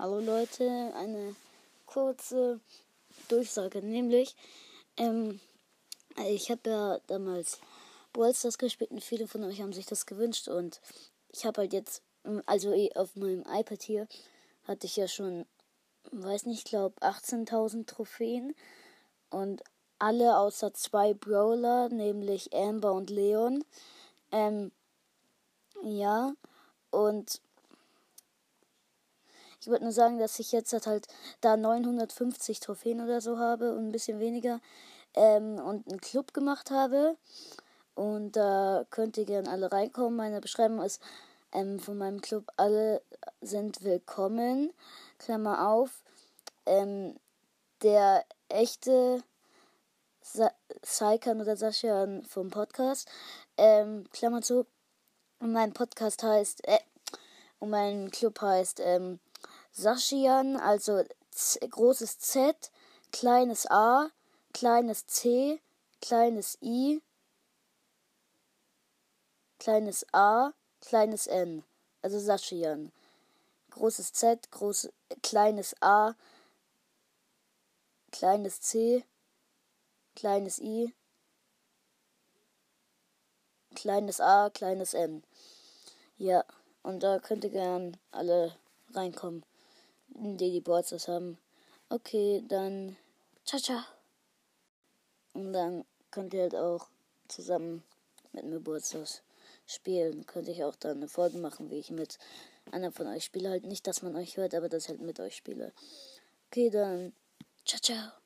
Hallo Leute, eine kurze Durchsage, nämlich, ähm, ich habe ja damals Ballstars gespielt und viele von euch haben sich das gewünscht und ich habe halt jetzt, also eh, auf meinem iPad hier, hatte ich ja schon, weiß nicht, glaube 18.000 Trophäen und alle außer zwei Brawler, nämlich Amber und Leon. Ähm, ja, und ich würde nur sagen, dass ich jetzt halt da 950 Trophäen oder so habe und ein bisschen weniger ähm, und einen Club gemacht habe. Und da könnt ihr gerne alle reinkommen. Meine Beschreibung ist ähm, von meinem Club, alle sind willkommen. Klammer auf. Ähm, der echte Sa Saikan oder Sascha vom Podcast. Ähm, Klammer zu. Und mein Podcast heißt, äh, und mein Club heißt ähm, Saschian, also Z, großes Z, kleines A, kleines C, kleines I, kleines A, kleines N. Also Saschian. Großes Z, groß, kleines A, kleines C, kleines I, kleines A, kleines N. Ja, und da könnt ihr gern alle reinkommen die die Boards haben. Okay, dann ciao, ciao. Und dann könnt ihr halt auch zusammen mit mir Boards spielen. Könnte ich auch dann eine Folge machen, wie ich mit einer von euch spiele. Halt nicht, dass man euch hört, aber dass ich halt mit euch spiele. Okay, dann ciao, ciao.